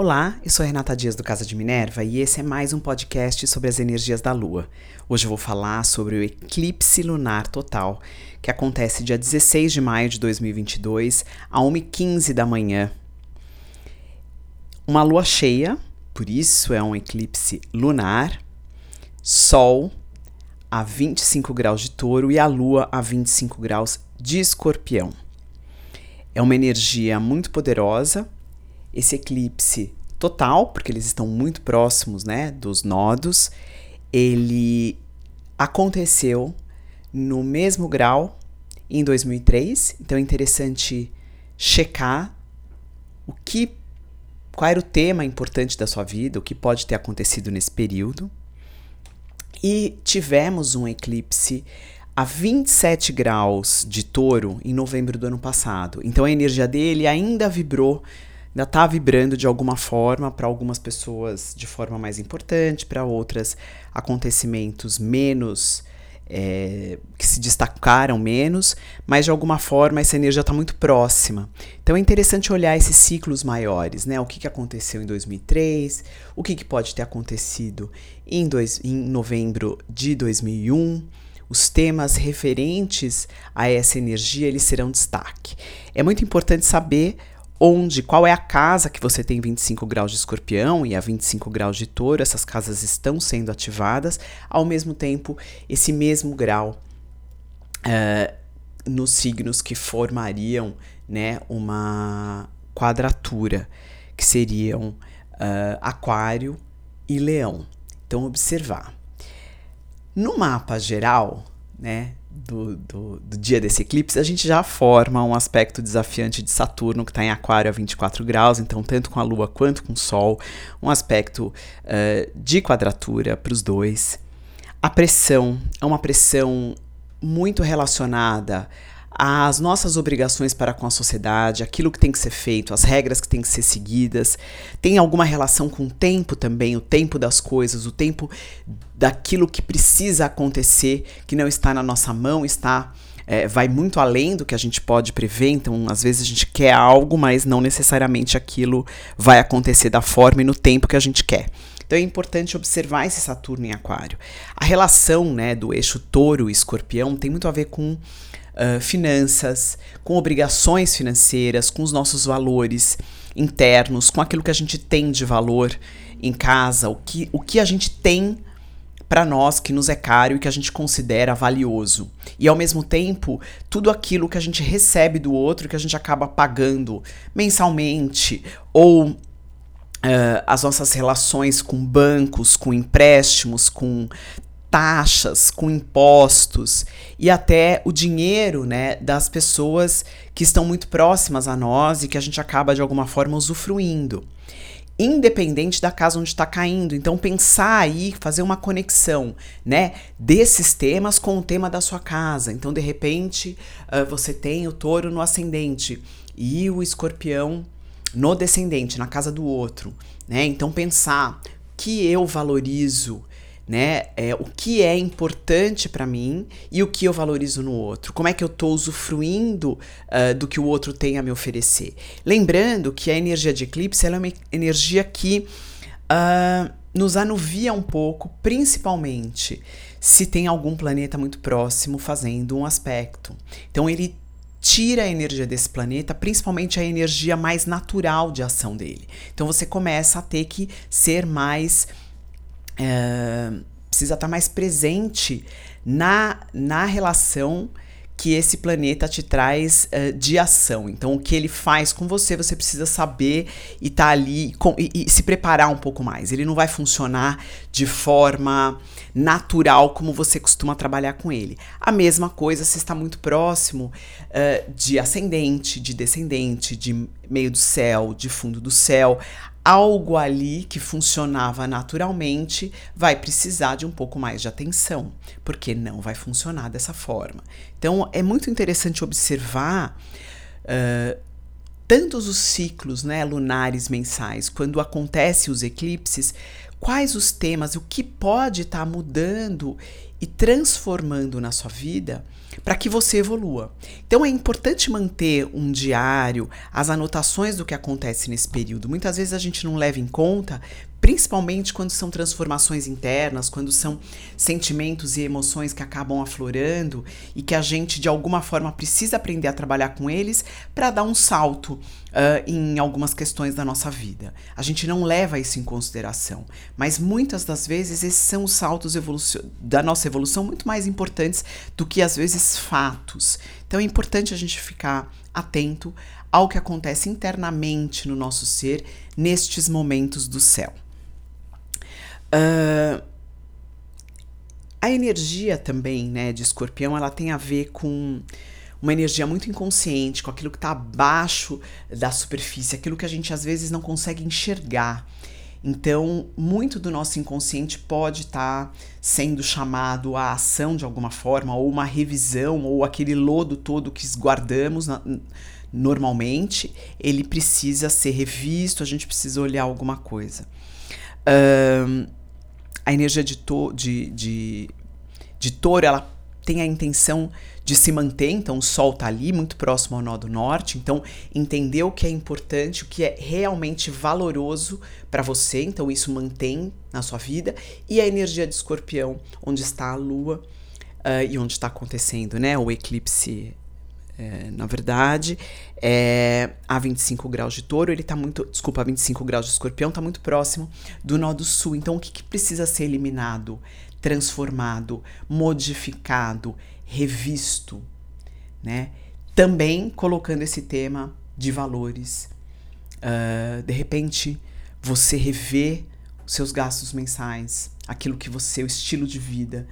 Olá, eu sou Renata Dias do Casa de Minerva e esse é mais um podcast sobre as energias da Lua. Hoje eu vou falar sobre o eclipse lunar total, que acontece dia 16 de maio de 2022, a 1h15 da manhã. Uma lua cheia, por isso é um eclipse lunar, Sol a 25 graus de touro e a Lua a 25 graus de escorpião. É uma energia muito poderosa esse eclipse total, porque eles estão muito próximos, né, dos nodos, ele aconteceu no mesmo grau em 2003, então é interessante checar o que qual era o tema importante da sua vida, o que pode ter acontecido nesse período. E tivemos um eclipse a 27 graus de touro em novembro do ano passado. Então a energia dele ainda vibrou ainda está vibrando de alguma forma para algumas pessoas de forma mais importante, para outras acontecimentos menos é, que se destacaram menos, mas de alguma forma essa energia está muito próxima. Então é interessante olhar esses ciclos maiores, né? O que, que aconteceu em 2003, o que, que pode ter acontecido em, dois, em novembro de 2001 os temas referentes a essa energia eles serão destaque. É muito importante saber onde, qual é a casa que você tem 25 graus de escorpião e a 25 graus de touro, essas casas estão sendo ativadas, ao mesmo tempo, esse mesmo grau uh, nos signos que formariam né, uma quadratura, que seriam uh, Aquário e Leão. Então, observar. No mapa geral, né, do, do, do, dia desse eclipse, a gente já forma um aspecto desafiante de Saturno, que está em Aquário a 24 graus, então, tanto com a Lua quanto com o Sol, um aspecto uh, de quadratura para os dois. A pressão é uma pressão muito relacionada as nossas obrigações para com a sociedade, aquilo que tem que ser feito, as regras que têm que ser seguidas, tem alguma relação com o tempo também, o tempo das coisas, o tempo daquilo que precisa acontecer, que não está na nossa mão, está é, vai muito além do que a gente pode prever. Então, às vezes a gente quer algo, mas não necessariamente aquilo vai acontecer da forma e no tempo que a gente quer. Então é importante observar esse Saturno em Aquário. A relação né, do eixo touro e escorpião tem muito a ver com uh, finanças, com obrigações financeiras, com os nossos valores internos, com aquilo que a gente tem de valor em casa, o que, o que a gente tem para nós que nos é caro e que a gente considera valioso. E ao mesmo tempo, tudo aquilo que a gente recebe do outro que a gente acaba pagando mensalmente ou Uh, as nossas relações com bancos, com empréstimos, com taxas, com impostos e até o dinheiro, né, das pessoas que estão muito próximas a nós e que a gente acaba de alguma forma usufruindo. Independente da casa onde está caindo. Então, pensar aí, fazer uma conexão, né, desses temas com o tema da sua casa. Então, de repente, uh, você tem o touro no ascendente e o escorpião no descendente, na casa do outro, né? Então, pensar que eu valorizo né? É, o que é importante para mim e o que eu valorizo no outro. Como é que eu estou usufruindo uh, do que o outro tem a me oferecer. Lembrando que a energia de eclipse é uma energia que uh, nos anuvia um pouco, principalmente se tem algum planeta muito próximo fazendo um aspecto. Então ele tira a energia desse planeta, principalmente a energia mais natural de ação dele. Então você começa a ter que ser mais é, precisa estar mais presente na, na relação que esse planeta te traz uh, de ação. Então, o que ele faz com você, você precisa saber e estar tá ali com, e, e, se preparar um pouco mais. Ele não vai funcionar de forma natural como você costuma trabalhar com ele. A mesma coisa se está muito próximo uh, de ascendente, de descendente, de meio do céu, de fundo do céu algo ali que funcionava naturalmente vai precisar de um pouco mais de atenção, porque não vai funcionar dessa forma. Então é muito interessante observar uh, tantos os ciclos né, lunares mensais, quando acontecem os eclipses, quais os temas, o que pode estar tá mudando e transformando na sua vida para que você evolua. Então é importante manter um diário, as anotações do que acontece nesse período. Muitas vezes a gente não leva em conta, principalmente quando são transformações internas, quando são sentimentos e emoções que acabam aflorando e que a gente de alguma forma precisa aprender a trabalhar com eles para dar um salto uh, em algumas questões da nossa vida. A gente não leva isso em consideração, mas muitas das vezes esses são os saltos da nossa evolução muito mais importantes do que às vezes fatos. Então é importante a gente ficar atento ao que acontece internamente no nosso ser nestes momentos do céu. Uh, a energia também, né, de escorpião, ela tem a ver com uma energia muito inconsciente, com aquilo que está abaixo da superfície, aquilo que a gente às vezes não consegue enxergar. Então, muito do nosso inconsciente pode estar tá sendo chamado à ação de alguma forma, ou uma revisão, ou aquele lodo todo que guardamos na, normalmente, ele precisa ser revisto, a gente precisa olhar alguma coisa. Um, a energia de, to, de, de, de touro, ela tem a intenção de se manter, então o Sol está ali, muito próximo ao nó do norte, então entender o que é importante, o que é realmente valoroso para você, então isso mantém na sua vida, e a energia de escorpião, onde está a lua uh, e onde está acontecendo né, o eclipse é, na verdade, é, a 25 graus de touro, ele tá muito. Desculpa, a 25 graus de escorpião tá muito próximo do nó do sul. Então, o que, que precisa ser eliminado, transformado, modificado, revisto, né? Também colocando esse tema de valores. Uh, de repente, você rever os seus gastos mensais, aquilo que você, o estilo de vida.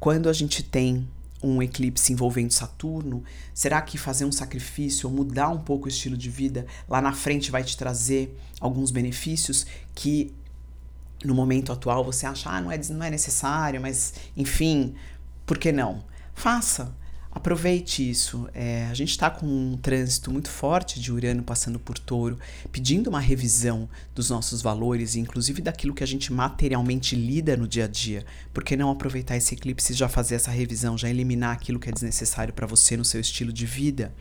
Quando a gente tem um eclipse envolvendo Saturno? Será que fazer um sacrifício ou mudar um pouco o estilo de vida lá na frente vai te trazer alguns benefícios que no momento atual você acha, ah, não é, não é necessário, mas enfim, por que não? Faça. Aproveite isso. É, a gente está com um trânsito muito forte de Urano passando por Touro, pedindo uma revisão dos nossos valores, inclusive daquilo que a gente materialmente lida no dia a dia. Por que não aproveitar esse eclipse e já fazer essa revisão, já eliminar aquilo que é desnecessário para você no seu estilo de vida?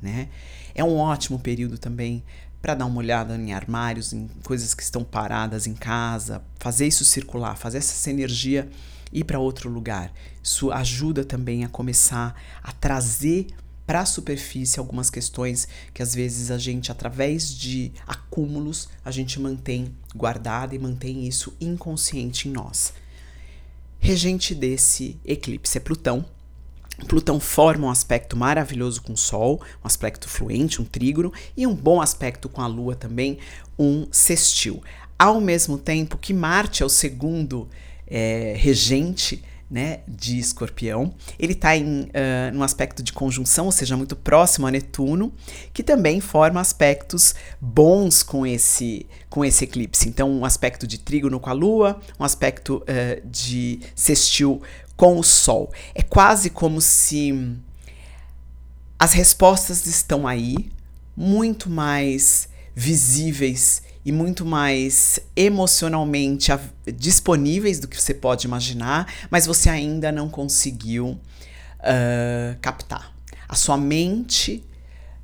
Né? É um ótimo período também para dar uma olhada em armários, em coisas que estão paradas em casa, fazer isso circular, fazer essa energia ir para outro lugar. Isso ajuda também a começar a trazer para a superfície algumas questões que às vezes a gente, através de acúmulos, a gente mantém guardada e mantém isso inconsciente em nós. Regente desse eclipse é Plutão. Plutão forma um aspecto maravilhoso com o Sol, um aspecto fluente, um trígono, e um bom aspecto com a Lua também, um sextil. Ao mesmo tempo que Marte é o segundo é, regente né, de escorpião. Ele está em uh, um aspecto de conjunção, ou seja, muito próximo a Netuno, que também forma aspectos bons com esse, com esse eclipse. Então, um aspecto de trígono com a Lua, um aspecto uh, de sextil com o Sol. É quase como se as respostas estão aí, muito mais visíveis e muito mais emocionalmente disponíveis do que você pode imaginar, mas você ainda não conseguiu uh, captar. A sua mente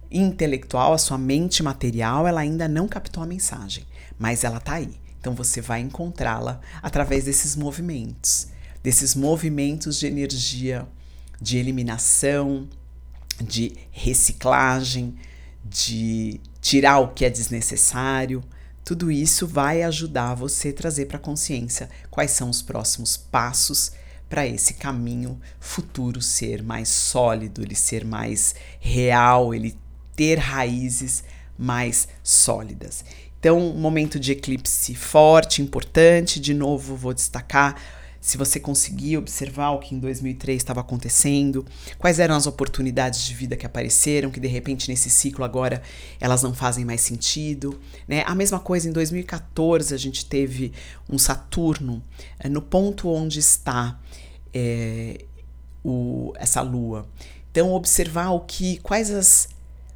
intelectual, a sua mente material, ela ainda não captou a mensagem, mas ela tá aí. Então você vai encontrá-la através desses movimentos, desses movimentos de energia, de eliminação, de reciclagem, de tirar o que é desnecessário, tudo isso vai ajudar você a trazer para a consciência quais são os próximos passos para esse caminho futuro ser mais sólido, ele ser mais real, ele ter raízes mais sólidas. Então, um momento de eclipse forte, importante, de novo vou destacar se você conseguir observar o que em 2003 estava acontecendo, quais eram as oportunidades de vida que apareceram, que de repente nesse ciclo agora elas não fazem mais sentido. Né? A mesma coisa em 2014 a gente teve um Saturno é, no ponto onde está é, o, essa Lua. Então observar o que, quais as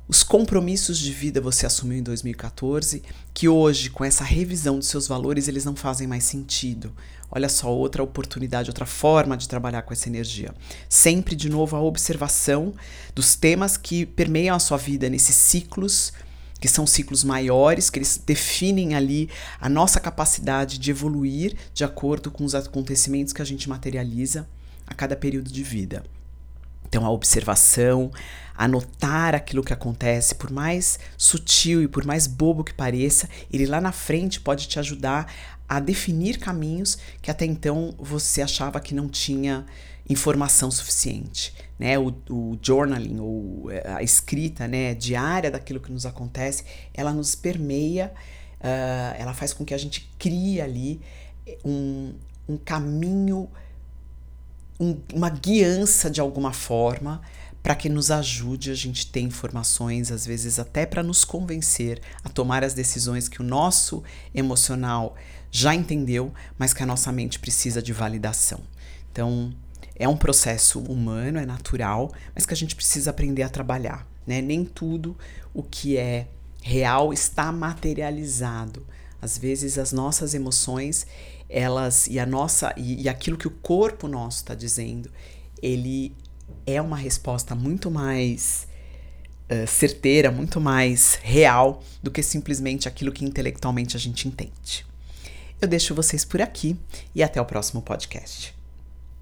os compromissos de vida você assumiu em 2014, que hoje, com essa revisão dos seus valores, eles não fazem mais sentido. Olha só, outra oportunidade, outra forma de trabalhar com essa energia. Sempre, de novo, a observação dos temas que permeiam a sua vida nesses ciclos, que são ciclos maiores, que eles definem ali a nossa capacidade de evoluir de acordo com os acontecimentos que a gente materializa a cada período de vida. Então, a observação, anotar aquilo que acontece, por mais sutil e por mais bobo que pareça, ele lá na frente pode te ajudar a definir caminhos que até então você achava que não tinha informação suficiente, né? O, o journaling ou é, a escrita, né, diária daquilo que nos acontece, ela nos permeia, uh, ela faz com que a gente crie ali um, um caminho um, uma guiança de alguma forma para que nos ajude a gente ter informações, às vezes até para nos convencer a tomar as decisões que o nosso emocional já entendeu, mas que a nossa mente precisa de validação. Então, é um processo humano, é natural, mas que a gente precisa aprender a trabalhar. Né? Nem tudo o que é real está materializado. Às vezes as nossas emoções, elas e a nossa e, e aquilo que o corpo nosso está dizendo, ele é uma resposta muito mais uh, certeira, muito mais real do que simplesmente aquilo que intelectualmente a gente entende. Eu deixo vocês por aqui e até o próximo podcast.